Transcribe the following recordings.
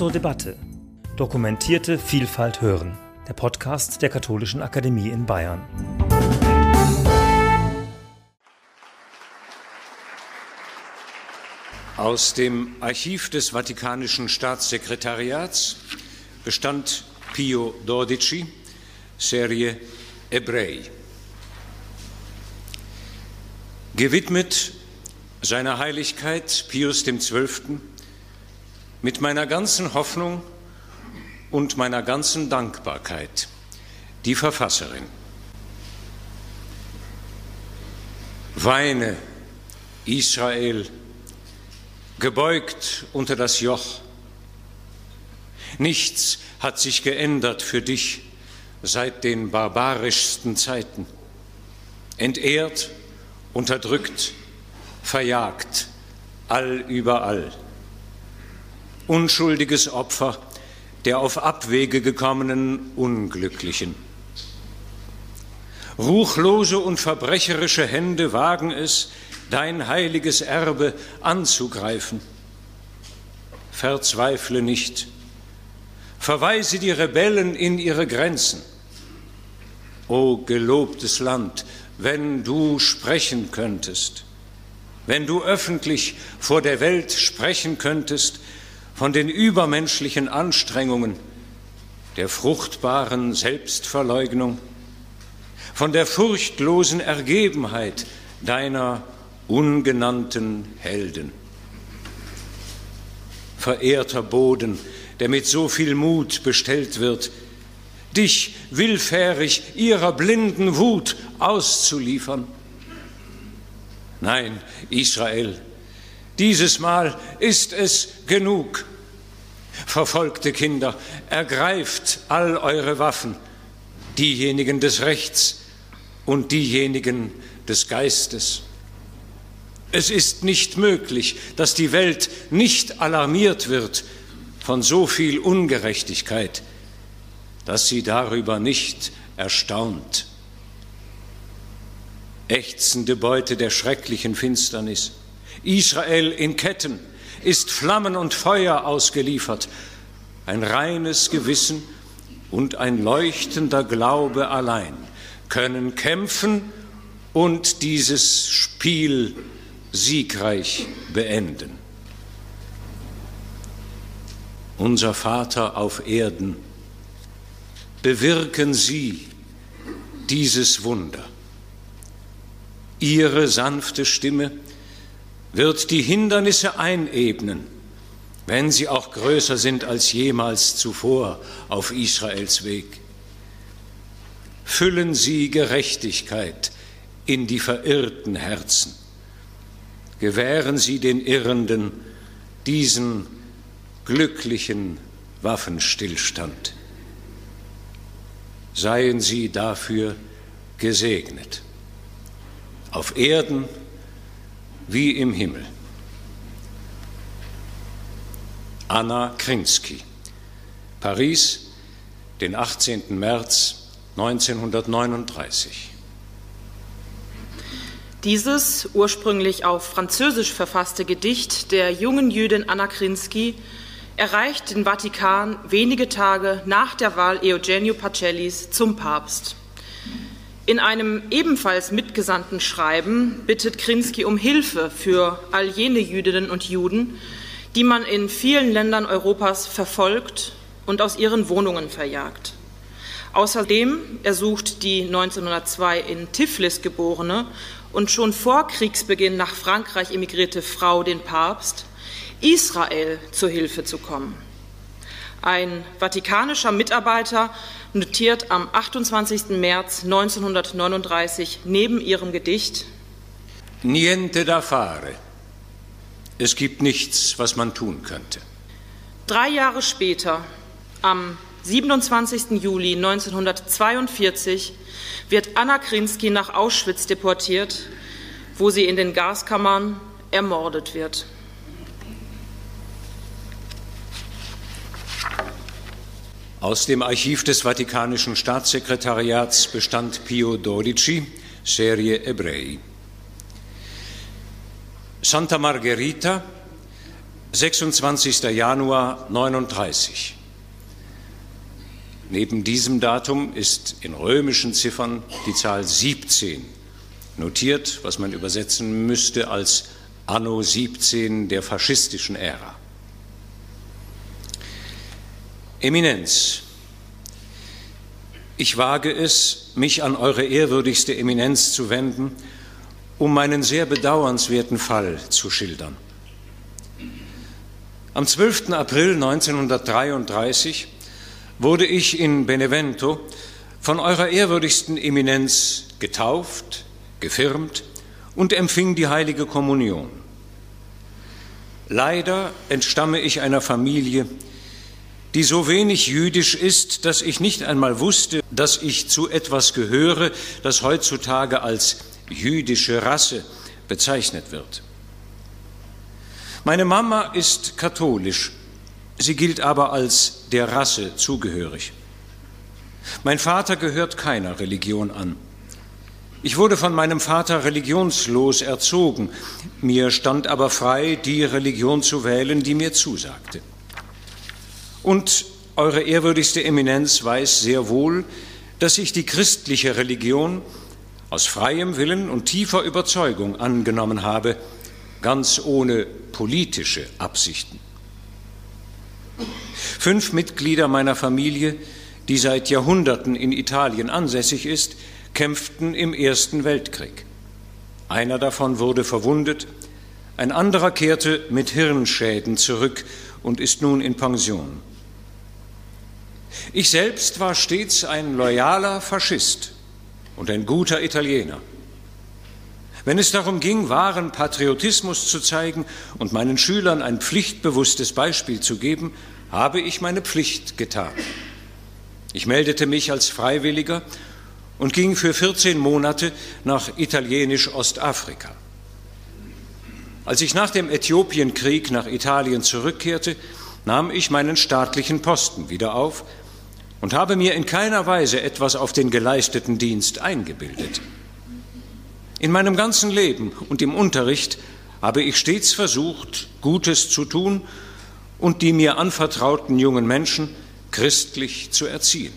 zur Debatte. Dokumentierte Vielfalt hören. Der Podcast der Katholischen Akademie in Bayern. Aus dem Archiv des Vatikanischen Staatssekretariats bestand Pio XII, Serie Ebrei. Gewidmet seiner Heiligkeit Pius XII. Mit meiner ganzen Hoffnung und meiner ganzen Dankbarkeit, die Verfasserin. Weine, Israel, gebeugt unter das Joch. Nichts hat sich geändert für dich seit den barbarischsten Zeiten. Entehrt, unterdrückt, verjagt, allüberall. Unschuldiges Opfer der auf Abwege gekommenen Unglücklichen. Ruchlose und verbrecherische Hände wagen es, dein heiliges Erbe anzugreifen. Verzweifle nicht, verweise die Rebellen in ihre Grenzen. O gelobtes Land, wenn du sprechen könntest, wenn du öffentlich vor der Welt sprechen könntest von den übermenschlichen Anstrengungen der fruchtbaren Selbstverleugnung, von der furchtlosen Ergebenheit deiner ungenannten Helden. Verehrter Boden, der mit so viel Mut bestellt wird, dich willfährig ihrer blinden Wut auszuliefern. Nein, Israel, dieses Mal ist es genug. Verfolgte Kinder, ergreift all eure Waffen, diejenigen des Rechts und diejenigen des Geistes. Es ist nicht möglich, dass die Welt nicht alarmiert wird von so viel Ungerechtigkeit, dass sie darüber nicht erstaunt. Ächzende Beute der schrecklichen Finsternis. Israel in Ketten ist Flammen und Feuer ausgeliefert. Ein reines Gewissen und ein leuchtender Glaube allein können kämpfen und dieses Spiel siegreich beenden. Unser Vater auf Erden, bewirken Sie dieses Wunder. Ihre sanfte Stimme wird die Hindernisse einebnen, wenn sie auch größer sind als jemals zuvor auf Israels Weg. Füllen Sie Gerechtigkeit in die verirrten Herzen gewähren Sie den Irrenden diesen glücklichen Waffenstillstand. Seien Sie dafür gesegnet, auf Erden wie im Himmel. Anna Krinsky, Paris, den 18. März 1939. Dieses ursprünglich auf Französisch verfasste Gedicht der jungen Jüdin Anna Krinsky erreicht den Vatikan wenige Tage nach der Wahl Eugenio Pacellis zum Papst. In einem ebenfalls mitgesandten Schreiben bittet Krinsky um Hilfe für all jene Jüdinnen und Juden, die man in vielen Ländern Europas verfolgt und aus ihren Wohnungen verjagt. Außerdem ersucht die 1902 in Tiflis geborene und schon vor Kriegsbeginn nach Frankreich emigrierte Frau den Papst, Israel zu Hilfe zu kommen. Ein vatikanischer Mitarbeiter notiert am 28. März 1939 neben ihrem Gedicht Niente da fare. Es gibt nichts, was man tun könnte. Drei Jahre später, am 27. Juli 1942, wird Anna Krinsky nach Auschwitz deportiert, wo sie in den Gaskammern ermordet wird. Aus dem Archiv des Vatikanischen Staatssekretariats bestand Pio XII, Serie Ebrei. Santa Margherita, 26. Januar 39. Neben diesem Datum ist in römischen Ziffern die Zahl 17 notiert, was man übersetzen müsste als Anno 17 der faschistischen Ära. Eminenz, ich wage es, mich an eure ehrwürdigste Eminenz zu wenden, um meinen sehr bedauernswerten Fall zu schildern. Am 12. April 1933 wurde ich in Benevento von eurer ehrwürdigsten Eminenz getauft, gefirmt und empfing die heilige Kommunion. Leider entstamme ich einer Familie, die so wenig jüdisch ist, dass ich nicht einmal wusste, dass ich zu etwas gehöre, das heutzutage als jüdische Rasse bezeichnet wird. Meine Mama ist katholisch, sie gilt aber als der Rasse zugehörig. Mein Vater gehört keiner Religion an. Ich wurde von meinem Vater religionslos erzogen, mir stand aber frei, die Religion zu wählen, die mir zusagte. Und Eure ehrwürdigste Eminenz weiß sehr wohl, dass ich die christliche Religion aus freiem Willen und tiefer Überzeugung angenommen habe, ganz ohne politische Absichten. Fünf Mitglieder meiner Familie, die seit Jahrhunderten in Italien ansässig ist, kämpften im Ersten Weltkrieg. Einer davon wurde verwundet, ein anderer kehrte mit Hirnschäden zurück und ist nun in Pension. Ich selbst war stets ein loyaler Faschist und ein guter Italiener. Wenn es darum ging, wahren Patriotismus zu zeigen und meinen Schülern ein pflichtbewusstes Beispiel zu geben, habe ich meine Pflicht getan. Ich meldete mich als Freiwilliger und ging für 14 Monate nach italienisch-Ostafrika. Als ich nach dem Äthiopienkrieg nach Italien zurückkehrte, nahm ich meinen staatlichen Posten wieder auf und habe mir in keiner Weise etwas auf den geleisteten Dienst eingebildet. In meinem ganzen Leben und im Unterricht habe ich stets versucht, Gutes zu tun und die mir anvertrauten jungen Menschen christlich zu erziehen.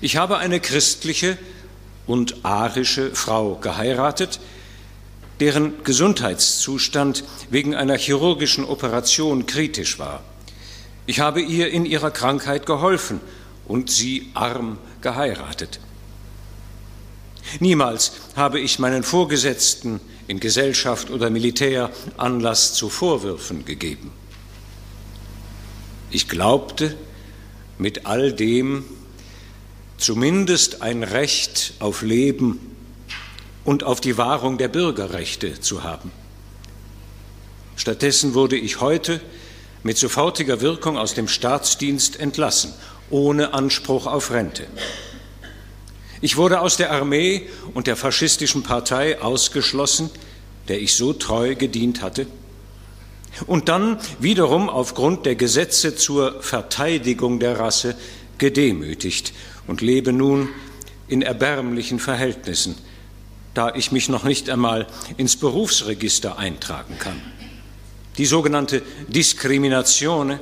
Ich habe eine christliche und arische Frau geheiratet, deren Gesundheitszustand wegen einer chirurgischen Operation kritisch war. Ich habe ihr in ihrer Krankheit geholfen und sie arm geheiratet. Niemals habe ich meinen Vorgesetzten in Gesellschaft oder Militär Anlass zu Vorwürfen gegeben. Ich glaubte, mit all dem zumindest ein Recht auf Leben und auf die Wahrung der Bürgerrechte zu haben. Stattdessen wurde ich heute mit sofortiger Wirkung aus dem Staatsdienst entlassen, ohne Anspruch auf Rente. Ich wurde aus der Armee und der faschistischen Partei ausgeschlossen, der ich so treu gedient hatte, und dann wiederum aufgrund der Gesetze zur Verteidigung der Rasse gedemütigt und lebe nun in erbärmlichen Verhältnissen, da ich mich noch nicht einmal ins Berufsregister eintragen kann. Die sogenannte Diskrimination,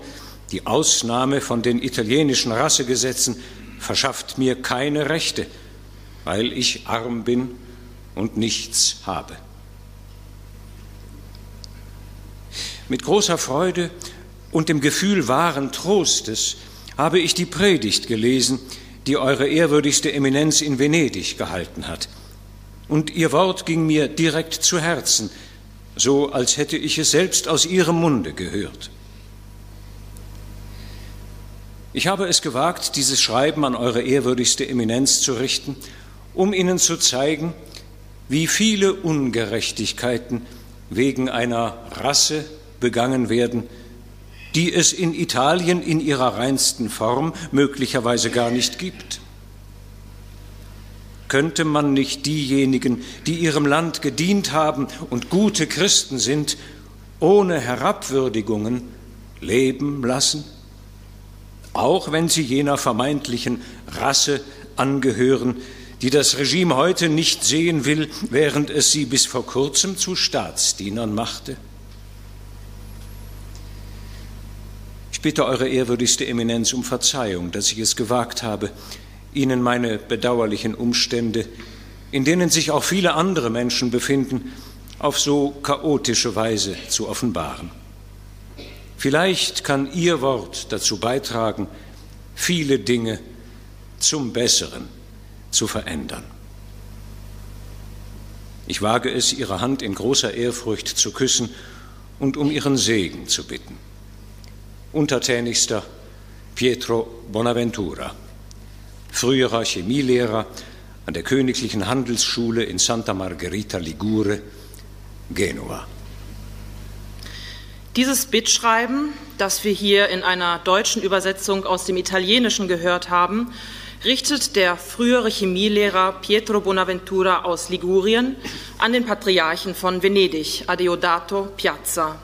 die Ausnahme von den italienischen Rassegesetzen, verschafft mir keine Rechte, weil ich arm bin und nichts habe. Mit großer Freude und dem Gefühl wahren Trostes habe ich die Predigt gelesen, die Eure ehrwürdigste Eminenz in Venedig gehalten hat. Und Ihr Wort ging mir direkt zu Herzen, so als hätte ich es selbst aus ihrem Munde gehört. Ich habe es gewagt, dieses Schreiben an Eure ehrwürdigste Eminenz zu richten, um Ihnen zu zeigen, wie viele Ungerechtigkeiten wegen einer Rasse begangen werden, die es in Italien in ihrer reinsten Form möglicherweise gar nicht gibt. Könnte man nicht diejenigen, die ihrem Land gedient haben und gute Christen sind, ohne Herabwürdigungen leben lassen? Auch wenn sie jener vermeintlichen Rasse angehören, die das Regime heute nicht sehen will, während es sie bis vor kurzem zu Staatsdienern machte? bitte Eure ehrwürdigste Eminenz um Verzeihung, dass ich es gewagt habe, Ihnen meine bedauerlichen Umstände, in denen sich auch viele andere Menschen befinden, auf so chaotische Weise zu offenbaren. Vielleicht kann Ihr Wort dazu beitragen, viele Dinge zum Besseren zu verändern. Ich wage es, Ihre Hand in großer Ehrfurcht zu küssen und um Ihren Segen zu bitten. Untertänigster Pietro Bonaventura, früherer Chemielehrer an der Königlichen Handelsschule in Santa Margherita Ligure, Genua. Dieses Bittschreiben, das wir hier in einer deutschen Übersetzung aus dem Italienischen gehört haben, richtet der frühere Chemielehrer Pietro Bonaventura aus Ligurien an den Patriarchen von Venedig, Adeodato Piazza.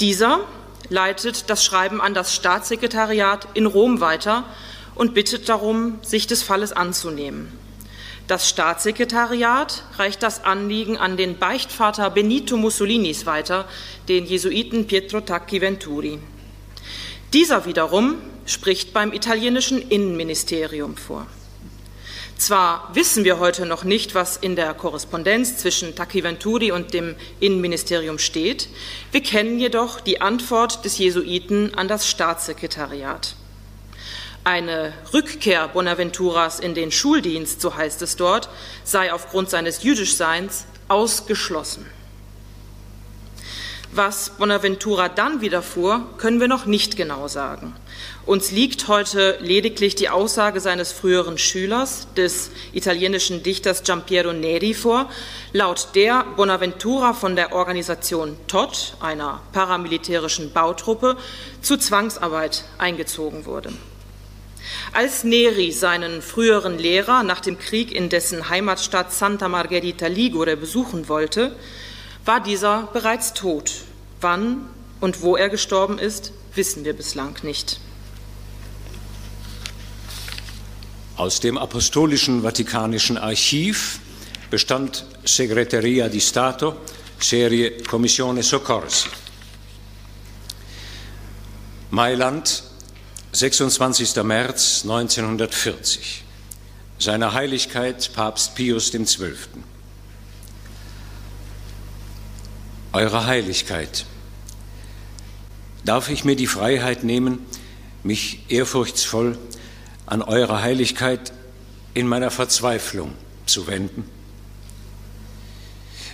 Dieser leitet das Schreiben an das Staatssekretariat in Rom weiter und bittet darum, sich des Falles anzunehmen. Das Staatssekretariat reicht das Anliegen an den Beichtvater Benito Mussolinis weiter, den Jesuiten Pietro Tacchi Venturi. Dieser wiederum spricht beim italienischen Innenministerium vor. Zwar wissen wir heute noch nicht, was in der Korrespondenz zwischen Tacchi Venturi und dem Innenministerium steht, wir kennen jedoch die Antwort des Jesuiten an das Staatssekretariat. Eine Rückkehr Bonaventuras in den Schuldienst, so heißt es dort, sei aufgrund seines Jüdischseins ausgeschlossen. Was Bonaventura dann widerfuhr, können wir noch nicht genau sagen. Uns liegt heute lediglich die Aussage seines früheren Schülers, des italienischen Dichters Giampiero Neri, vor, laut der Bonaventura von der Organisation TOT, einer paramilitärischen Bautruppe, zur Zwangsarbeit eingezogen wurde. Als Neri seinen früheren Lehrer nach dem Krieg in dessen Heimatstadt Santa Margherita Ligure besuchen wollte, war dieser bereits tot. Wann und wo er gestorben ist, wissen wir bislang nicht. Aus dem Apostolischen Vatikanischen Archiv bestand Segreteria di Stato, Serie Commissione Soccorsi. Mailand, 26. März 1940. Seiner Heiligkeit Papst Pius XII. Eure Heiligkeit, darf ich mir die Freiheit nehmen, mich ehrfurchtsvoll an Eure Heiligkeit in meiner Verzweiflung zu wenden?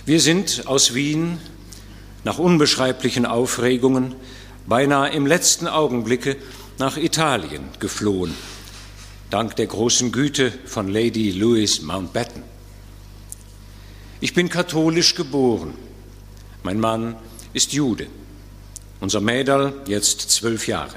Wir sind aus Wien nach unbeschreiblichen Aufregungen beinahe im letzten Augenblicke nach Italien geflohen, dank der großen Güte von Lady Louise Mountbatten. Ich bin katholisch geboren mein Mann ist Jude. Unser Mädel jetzt zwölf Jahre.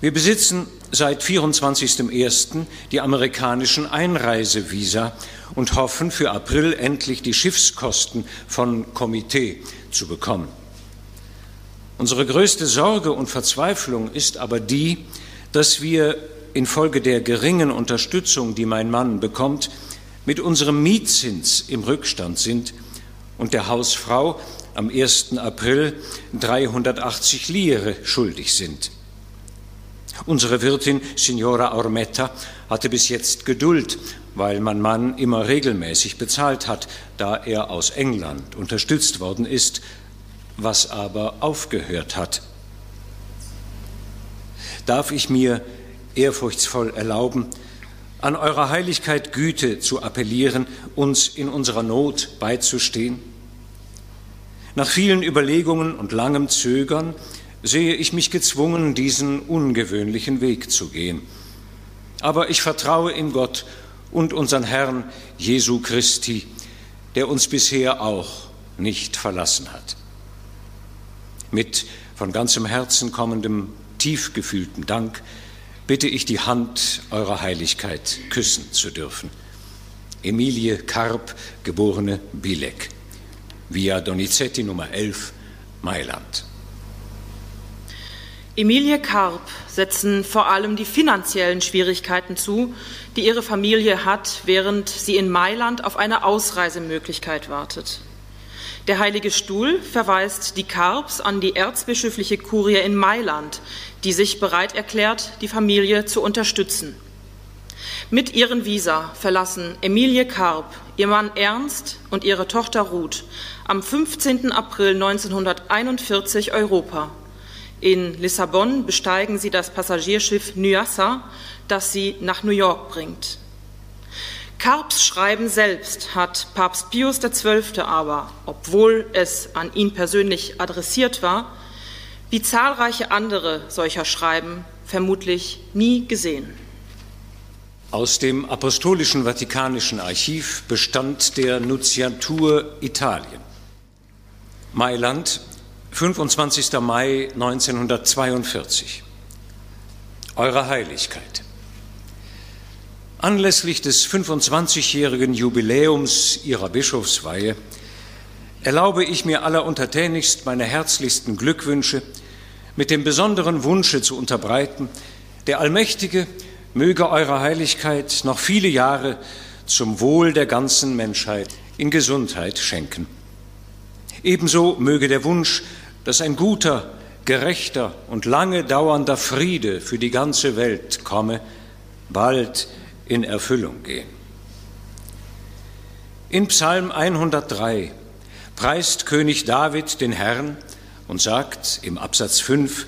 Wir besitzen seit 24.01. die amerikanischen Einreisevisa und hoffen für April endlich die Schiffskosten von Komitee zu bekommen. Unsere größte Sorge und Verzweiflung ist aber die, dass wir infolge der geringen Unterstützung, die mein Mann bekommt, mit unserem Mietzins im Rückstand sind und der Hausfrau am 1. April 380 Lire schuldig sind. Unsere Wirtin Signora Ormetta hatte bis jetzt Geduld, weil mein Mann immer regelmäßig bezahlt hat, da er aus England unterstützt worden ist, was aber aufgehört hat. Darf ich mir ehrfurchtsvoll erlauben, an eurer Heiligkeit Güte zu appellieren, uns in unserer Not beizustehen? Nach vielen Überlegungen und langem Zögern sehe ich mich gezwungen, diesen ungewöhnlichen Weg zu gehen. Aber ich vertraue in Gott und unseren Herrn Jesu Christi, der uns bisher auch nicht verlassen hat. Mit von ganzem Herzen kommendem, tief gefühlten Dank bitte ich die Hand eurer Heiligkeit küssen zu dürfen. Emilie Karp, geborene Bilek, via Donizetti Nummer 11, Mailand. Emilie Karp setzen vor allem die finanziellen Schwierigkeiten zu, die ihre Familie hat, während sie in Mailand auf eine Ausreisemöglichkeit wartet. Der Heilige Stuhl verweist die Karps an die erzbischöfliche Kurie in Mailand, die sich bereit erklärt, die Familie zu unterstützen. Mit ihren Visa verlassen Emilie Karp, ihr Mann Ernst und ihre Tochter Ruth am 15. April 1941 Europa. In Lissabon besteigen sie das Passagierschiff Nyassa, das sie nach New York bringt. Karps Schreiben selbst hat Papst Pius XII. aber, obwohl es an ihn persönlich adressiert war, wie zahlreiche andere solcher Schreiben vermutlich nie gesehen. Aus dem Apostolischen Vatikanischen Archiv bestand der Nunziatur Italien. Mailand, 25. Mai 1942. Eure Heiligkeit. Anlässlich des 25-jährigen Jubiläums Ihrer Bischofsweihe erlaube ich mir alleruntertänigst meine herzlichsten Glückwünsche mit dem besonderen Wunsche zu unterbreiten, der Allmächtige möge Eure Heiligkeit noch viele Jahre zum Wohl der ganzen Menschheit in Gesundheit schenken. Ebenso möge der Wunsch, dass ein guter, gerechter und lange dauernder Friede für die ganze Welt komme, bald in Erfüllung gehen. In Psalm 103 preist König David den Herrn und sagt im Absatz 5,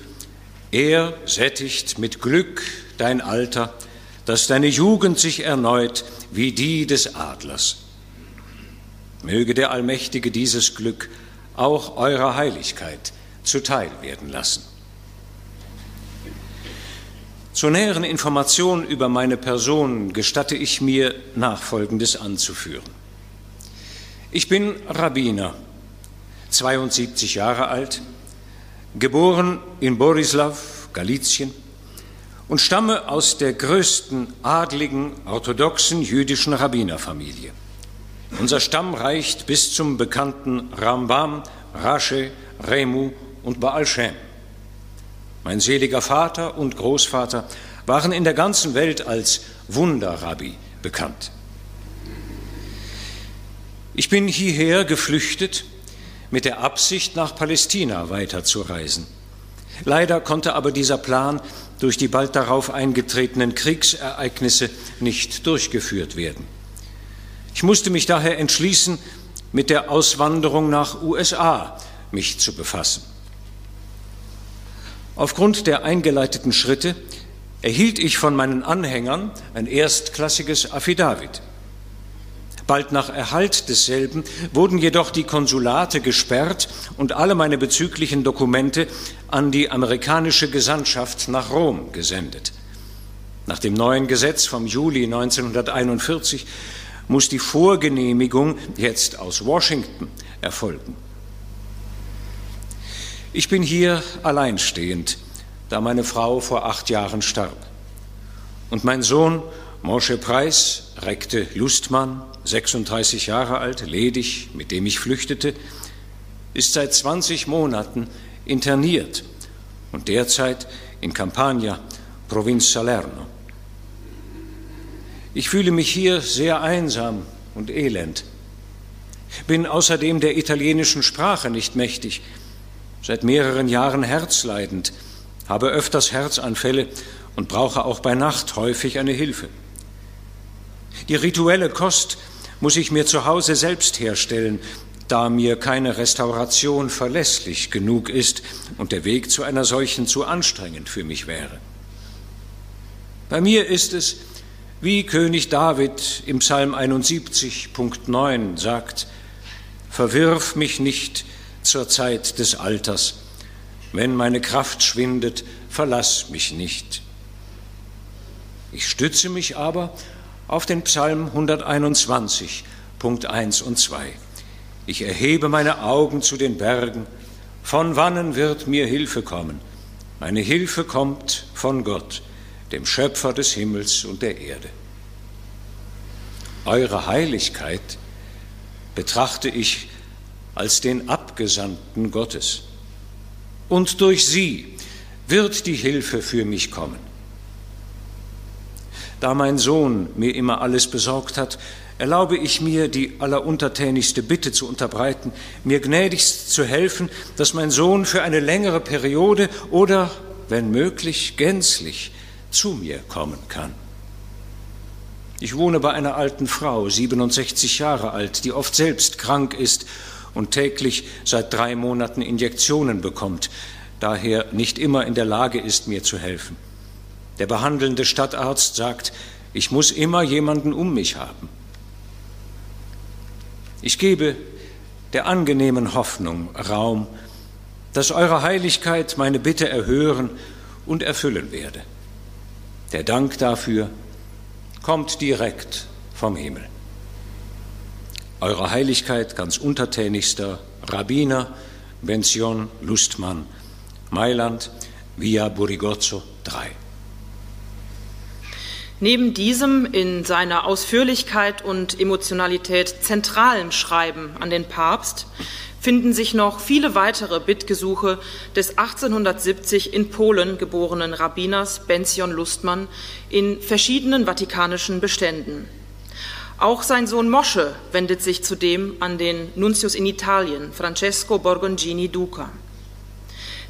er sättigt mit Glück dein Alter, dass deine Jugend sich erneut wie die des Adlers. Möge der Allmächtige dieses Glück auch eurer Heiligkeit zuteil werden lassen. Zur näheren Information über meine Person gestatte ich mir Nachfolgendes anzuführen. Ich bin Rabbiner, 72 Jahre alt, geboren in Borislav, Galizien und stamme aus der größten adligen orthodoxen jüdischen Rabbinerfamilie. Unser Stamm reicht bis zum bekannten Rambam, Rashi, Remu und Baal Shem. Mein seliger Vater und Großvater waren in der ganzen Welt als Wunderrabbi bekannt. Ich bin hierher geflüchtet mit der Absicht, nach Palästina weiterzureisen. Leider konnte aber dieser Plan durch die bald darauf eingetretenen Kriegsereignisse nicht durchgeführt werden. Ich musste mich daher entschließen, mit der Auswanderung nach USA mich zu befassen. Aufgrund der eingeleiteten Schritte erhielt ich von meinen Anhängern ein erstklassiges Affidavit. Bald nach Erhalt desselben wurden jedoch die Konsulate gesperrt und alle meine bezüglichen Dokumente an die amerikanische Gesandtschaft nach Rom gesendet. Nach dem neuen Gesetz vom Juli 1941 muss die Vorgenehmigung jetzt aus Washington erfolgen. Ich bin hier alleinstehend, da meine Frau vor acht Jahren starb. Und mein Sohn Mosche Preis, Rekte Lustmann, 36 Jahre alt, ledig, mit dem ich flüchtete, ist seit 20 Monaten interniert und derzeit in Campania, Provinz Salerno. Ich fühle mich hier sehr einsam und elend, bin außerdem der italienischen Sprache nicht mächtig seit mehreren Jahren herzleidend, habe öfters Herzanfälle und brauche auch bei Nacht häufig eine Hilfe. Die rituelle Kost muss ich mir zu Hause selbst herstellen, da mir keine Restauration verlässlich genug ist und der Weg zu einer solchen zu anstrengend für mich wäre. Bei mir ist es, wie König David im Psalm 71, Punkt 9 sagt, Verwirf mich nicht zur Zeit des Alters. Wenn meine Kraft schwindet, verlass mich nicht. Ich stütze mich aber auf den Psalm 121, Punkt 1 und 2. Ich erhebe meine Augen zu den Bergen. Von wannen wird mir Hilfe kommen? Meine Hilfe kommt von Gott, dem Schöpfer des Himmels und der Erde. Eure Heiligkeit betrachte ich als den Abgesandten Gottes. Und durch sie wird die Hilfe für mich kommen. Da mein Sohn mir immer alles besorgt hat, erlaube ich mir, die alleruntertänigste Bitte zu unterbreiten, mir gnädigst zu helfen, dass mein Sohn für eine längere Periode oder, wenn möglich, gänzlich zu mir kommen kann. Ich wohne bei einer alten Frau, 67 Jahre alt, die oft selbst krank ist und täglich seit drei Monaten Injektionen bekommt, daher nicht immer in der Lage ist, mir zu helfen. Der behandelnde Stadtarzt sagt, ich muss immer jemanden um mich haben. Ich gebe der angenehmen Hoffnung Raum, dass Eure Heiligkeit meine Bitte erhören und erfüllen werde. Der Dank dafür kommt direkt vom Himmel. Eure Heiligkeit ganz untertänigster Rabbiner Benzion Lustmann, Mailand, Via Burigozzo 3. Neben diesem in seiner Ausführlichkeit und Emotionalität zentralen Schreiben an den Papst finden sich noch viele weitere Bittgesuche des 1870 in Polen geborenen Rabbiners Benzion Lustmann in verschiedenen vatikanischen Beständen. Auch sein Sohn Mosche wendet sich zudem an den Nuntius in Italien, Francesco Borgongini Duca.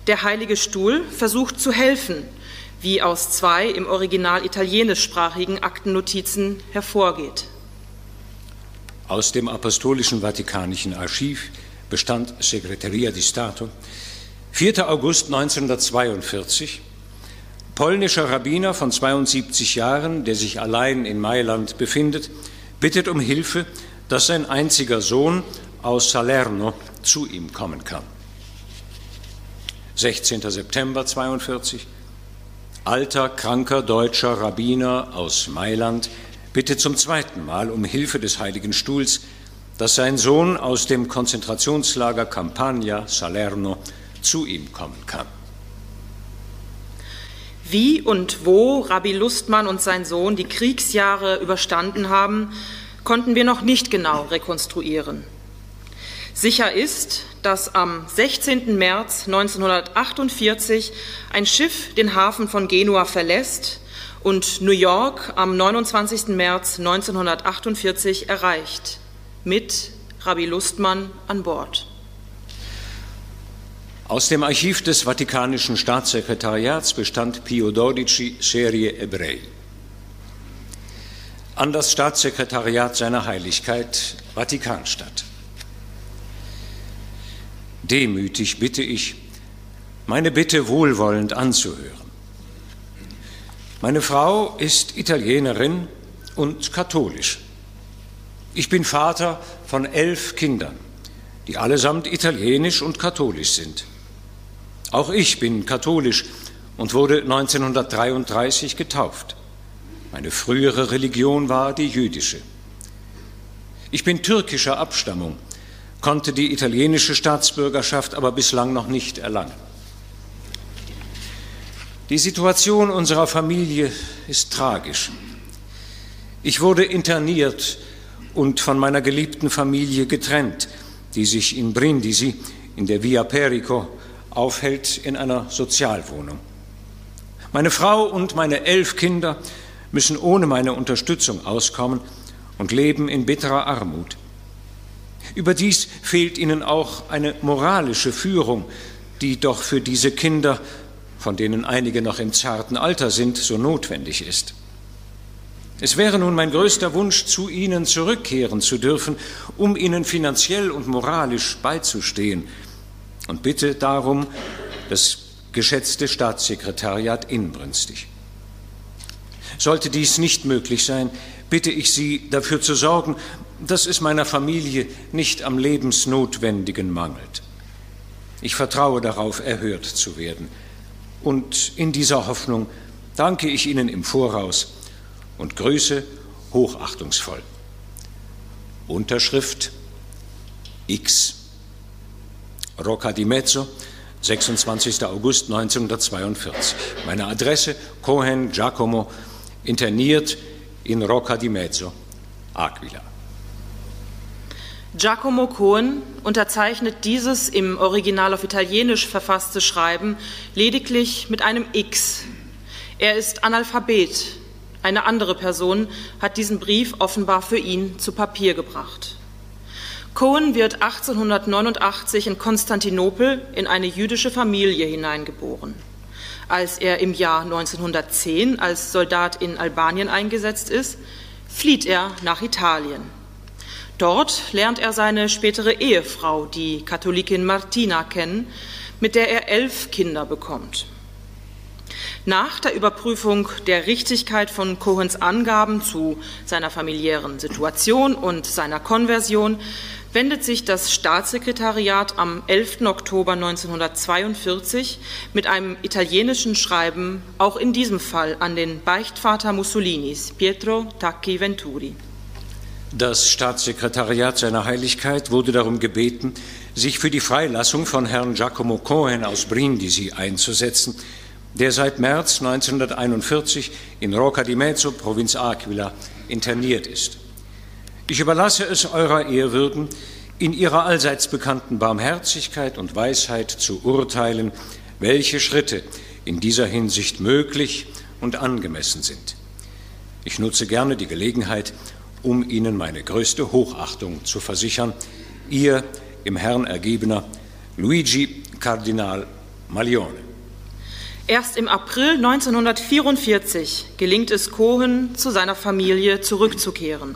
Der Heilige Stuhl versucht zu helfen, wie aus zwei im Original italienischsprachigen Aktennotizen hervorgeht. Aus dem Apostolischen Vatikanischen Archiv bestand Secretaria di Stato, 4. August 1942, polnischer Rabbiner von 72 Jahren, der sich allein in Mailand befindet, bittet um Hilfe, dass sein einziger Sohn aus Salerno zu ihm kommen kann. 16. September 1942, alter, kranker deutscher Rabbiner aus Mailand bittet zum zweiten Mal um Hilfe des Heiligen Stuhls, dass sein Sohn aus dem Konzentrationslager Campagna Salerno zu ihm kommen kann. Wie und wo Rabbi Lustmann und sein Sohn die Kriegsjahre überstanden haben, konnten wir noch nicht genau rekonstruieren. Sicher ist, dass am 16. März 1948 ein Schiff den Hafen von Genua verlässt und New York am 29. März 1948 erreicht, mit Rabbi Lustmann an Bord. Aus dem Archiv des Vatikanischen Staatssekretariats bestand Pio XII Serie Ebrei. An das Staatssekretariat seiner Heiligkeit Vatikanstadt. Demütig bitte ich, meine Bitte wohlwollend anzuhören. Meine Frau ist Italienerin und katholisch. Ich bin Vater von elf Kindern, die allesamt italienisch und katholisch sind. Auch ich bin katholisch und wurde 1933 getauft. Meine frühere Religion war die jüdische. Ich bin türkischer Abstammung konnte die italienische Staatsbürgerschaft aber bislang noch nicht erlangen. Die Situation unserer Familie ist tragisch. Ich wurde interniert und von meiner geliebten Familie getrennt, die sich in Brindisi, in der Via Perico, aufhält in einer Sozialwohnung. Meine Frau und meine elf Kinder müssen ohne meine Unterstützung auskommen und leben in bitterer Armut. Überdies fehlt ihnen auch eine moralische Führung, die doch für diese Kinder, von denen einige noch im zarten Alter sind, so notwendig ist. Es wäre nun mein größter Wunsch, zu ihnen zurückkehren zu dürfen, um ihnen finanziell und moralisch beizustehen. Und bitte darum das geschätzte Staatssekretariat inbrünstig. Sollte dies nicht möglich sein, bitte ich Sie, dafür zu sorgen, dass es meiner Familie nicht am Lebensnotwendigen mangelt. Ich vertraue darauf, erhört zu werden. Und in dieser Hoffnung danke ich Ihnen im Voraus und grüße hochachtungsvoll. Unterschrift X. Rocca di Mezzo, 26. August 1942. Meine Adresse Cohen Giacomo, interniert in Rocca di Mezzo, Aquila. Giacomo Cohen unterzeichnet dieses im Original auf Italienisch verfasste Schreiben lediglich mit einem X. Er ist Analphabet Eine andere Person hat diesen Brief offenbar für ihn zu Papier gebracht. Cohen wird 1889 in Konstantinopel in eine jüdische Familie hineingeboren. Als er im Jahr 1910 als Soldat in Albanien eingesetzt ist, flieht er nach Italien. Dort lernt er seine spätere Ehefrau, die Katholikin Martina, kennen, mit der er elf Kinder bekommt. Nach der Überprüfung der Richtigkeit von Cohens Angaben zu seiner familiären Situation und seiner Konversion wendet sich das Staatssekretariat am 11. Oktober 1942 mit einem italienischen Schreiben auch in diesem Fall an den Beichtvater Mussolinis, Pietro Tacchi Venturi. Das Staatssekretariat seiner Heiligkeit wurde darum gebeten, sich für die Freilassung von Herrn Giacomo Cohen aus Brindisi einzusetzen, der seit März 1941 in Rocca di Mezzo, Provinz Aquila, interniert ist. Ich überlasse es eurer Ehrwürden, in ihrer allseits bekannten Barmherzigkeit und Weisheit zu urteilen, welche Schritte in dieser Hinsicht möglich und angemessen sind. Ich nutze gerne die Gelegenheit, um Ihnen meine größte Hochachtung zu versichern. Ihr im Herrn ergebener Luigi Kardinal Maglione. Erst im April 1944 gelingt es Cohen, zu seiner Familie zurückzukehren.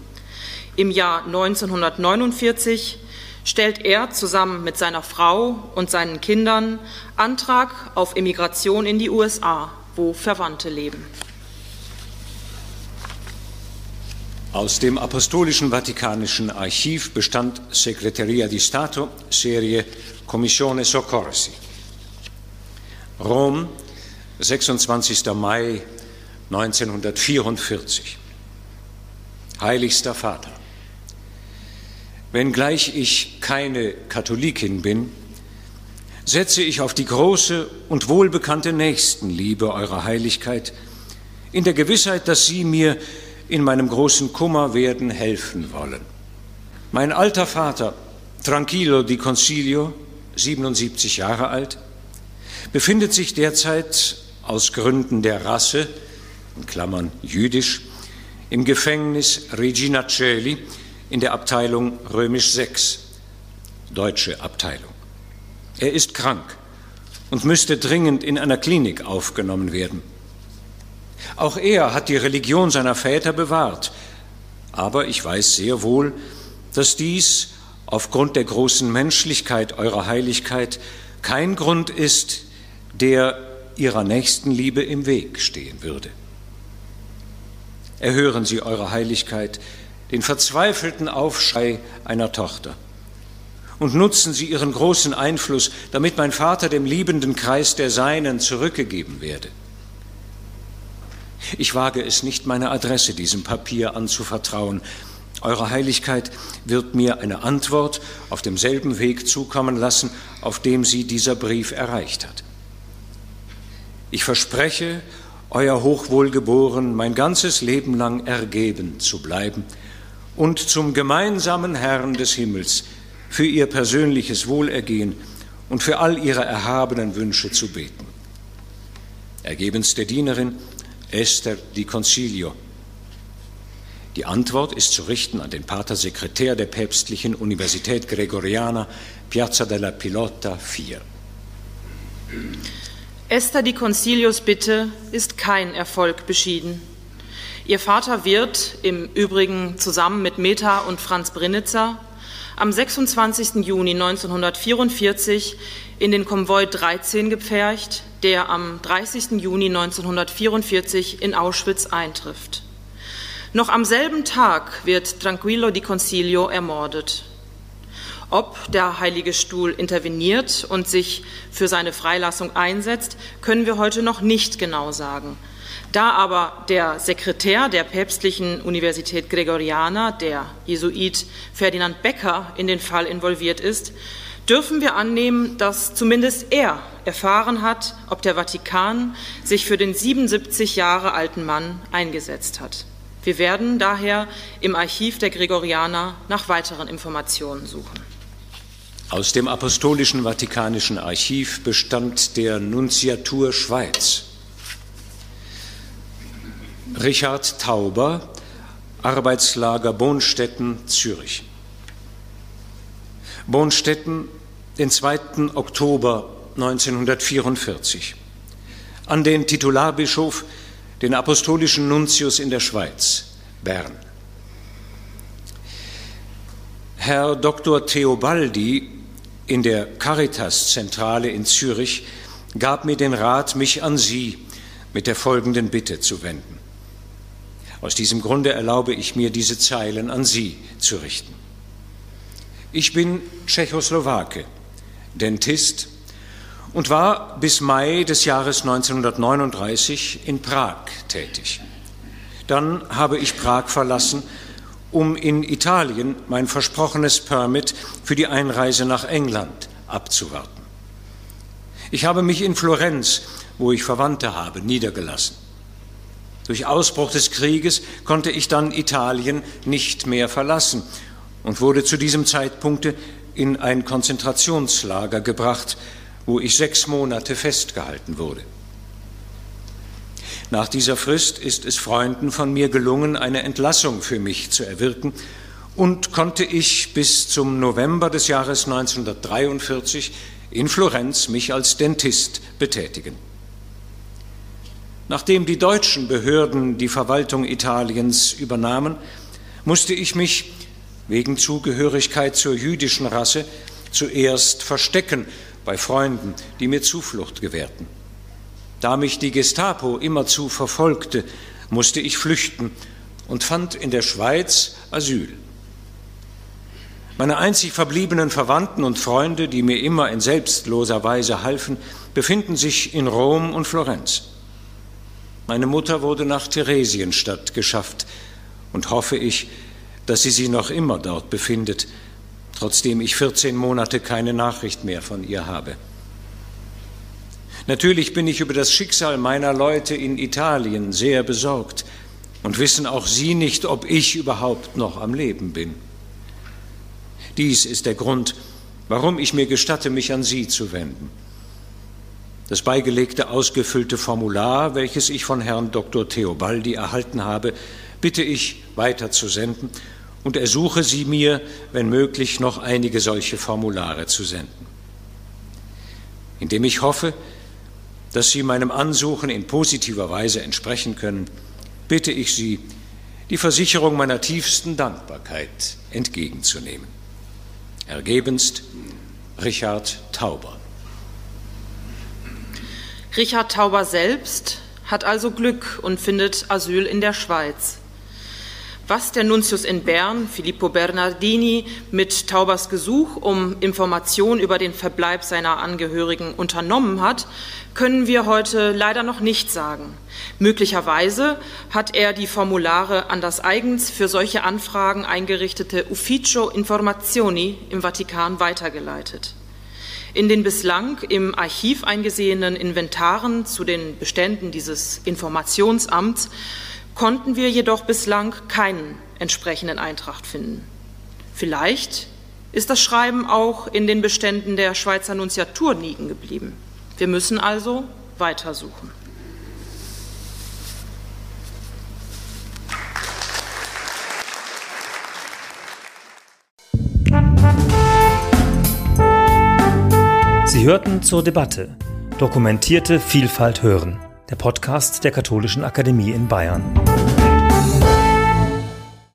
Im Jahr 1949 stellt er zusammen mit seiner Frau und seinen Kindern Antrag auf Emigration in die USA, wo Verwandte leben. Aus dem Apostolischen Vatikanischen Archiv bestand Segreteria di Stato, Serie Commissione Soccorsi. Rom, 26. Mai 1944. Heiligster Vater. Wenngleich ich keine Katholikin bin, setze ich auf die große und wohlbekannte Nächstenliebe eurer Heiligkeit, in der Gewissheit, dass Sie mir in meinem großen Kummer werden helfen wollen. Mein alter Vater, Tranquillo di Concilio, 77 Jahre alt, befindet sich derzeit aus Gründen der Rasse, in Klammern jüdisch, im Gefängnis Regina Celi, in der Abteilung Römisch 6, deutsche Abteilung. Er ist krank und müsste dringend in einer Klinik aufgenommen werden. Auch er hat die Religion seiner Väter bewahrt, aber ich weiß sehr wohl, dass dies aufgrund der großen Menschlichkeit eurer Heiligkeit kein Grund ist, der ihrer Nächstenliebe im Weg stehen würde. Erhören Sie, Eure Heiligkeit, den verzweifelten Aufschrei einer Tochter. Und nutzen Sie Ihren großen Einfluss, damit mein Vater dem liebenden Kreis der Seinen zurückgegeben werde. Ich wage es nicht, meine Adresse diesem Papier anzuvertrauen. Eure Heiligkeit wird mir eine Antwort auf demselben Weg zukommen lassen, auf dem sie dieser Brief erreicht hat. Ich verspreche, euer Hochwohlgeboren mein ganzes Leben lang ergeben zu bleiben und zum gemeinsamen Herrn des Himmels für ihr persönliches Wohlergehen und für all ihre erhabenen Wünsche zu beten. Ergebenste Dienerin Esther Di Concilio. Die Antwort ist zu richten an den Pater Sekretär der Päpstlichen Universität Gregoriana, Piazza della Pilota 4. Esther Di Concilios Bitte ist kein Erfolg beschieden. Ihr Vater wird, im Übrigen zusammen mit Meta und Franz Brinitzer, am 26. Juni 1944 in den Konvoi 13 gepfercht, der am 30. Juni 1944 in Auschwitz eintrifft. Noch am selben Tag wird Tranquillo di Concilio ermordet. Ob der Heilige Stuhl interveniert und sich für seine Freilassung einsetzt, können wir heute noch nicht genau sagen. Da aber der Sekretär der Päpstlichen Universität Gregoriana, der Jesuit Ferdinand Becker, in den Fall involviert ist, dürfen wir annehmen, dass zumindest er erfahren hat, ob der Vatikan sich für den 77 Jahre alten Mann eingesetzt hat. Wir werden daher im Archiv der Gregorianer nach weiteren Informationen suchen. Aus dem Apostolischen Vatikanischen Archiv bestand der Nunziatur Schweiz Richard Tauber, Arbeitslager Bonstetten, Zürich. Bonstetten, den 2. Oktober 1944. An den Titularbischof, den apostolischen Nuntius in der Schweiz, Bern. Herr Dr. Theobaldi in der Caritas-Zentrale in Zürich gab mir den Rat, mich an Sie mit der folgenden Bitte zu wenden. Aus diesem Grunde erlaube ich mir, diese Zeilen an Sie zu richten. Ich bin Tschechoslowake, Dentist und war bis Mai des Jahres 1939 in Prag tätig. Dann habe ich Prag verlassen, um in Italien mein versprochenes Permit für die Einreise nach England abzuwarten. Ich habe mich in Florenz, wo ich Verwandte habe, niedergelassen. Durch Ausbruch des Krieges konnte ich dann Italien nicht mehr verlassen und wurde zu diesem Zeitpunkt in ein Konzentrationslager gebracht, wo ich sechs Monate festgehalten wurde. Nach dieser Frist ist es Freunden von mir gelungen, eine Entlassung für mich zu erwirken und konnte ich bis zum November des Jahres 1943 in Florenz mich als Dentist betätigen. Nachdem die deutschen Behörden die Verwaltung Italiens übernahmen, musste ich mich wegen Zugehörigkeit zur jüdischen Rasse zuerst verstecken bei Freunden, die mir Zuflucht gewährten. Da mich die Gestapo immerzu verfolgte, musste ich flüchten und fand in der Schweiz Asyl. Meine einzig verbliebenen Verwandten und Freunde, die mir immer in selbstloser Weise halfen, befinden sich in Rom und Florenz. Meine Mutter wurde nach Theresienstadt geschafft und hoffe ich, dass sie sich noch immer dort befindet, trotzdem ich 14 Monate keine Nachricht mehr von ihr habe. Natürlich bin ich über das Schicksal meiner Leute in Italien sehr besorgt und wissen auch Sie nicht, ob ich überhaupt noch am Leben bin. Dies ist der Grund, warum ich mir gestatte, mich an Sie zu wenden. Das beigelegte ausgefüllte Formular, welches ich von Herrn Dr. Theobaldi erhalten habe, bitte ich weiterzusenden und ersuche Sie mir, wenn möglich, noch einige solche Formulare zu senden. Indem ich hoffe, dass Sie meinem Ansuchen in positiver Weise entsprechen können, bitte ich Sie, die Versicherung meiner tiefsten Dankbarkeit entgegenzunehmen. Ergebenst Richard Tauber. Richard Tauber selbst hat also Glück und findet Asyl in der Schweiz. Was der Nuntius in Bern, Filippo Bernardini, mit Taubers Gesuch um Informationen über den Verbleib seiner Angehörigen unternommen hat, können wir heute leider noch nicht sagen. Möglicherweise hat er die Formulare an das eigens für solche Anfragen eingerichtete Ufficio Informazioni im Vatikan weitergeleitet. In den bislang im Archiv eingesehenen Inventaren zu den Beständen dieses Informationsamts konnten wir jedoch bislang keinen entsprechenden Eintrag finden. Vielleicht ist das Schreiben auch in den Beständen der Schweizer Nunziatur liegen geblieben. Wir müssen also weitersuchen. Sie hörten zur Debatte Dokumentierte Vielfalt hören, der Podcast der Katholischen Akademie in Bayern.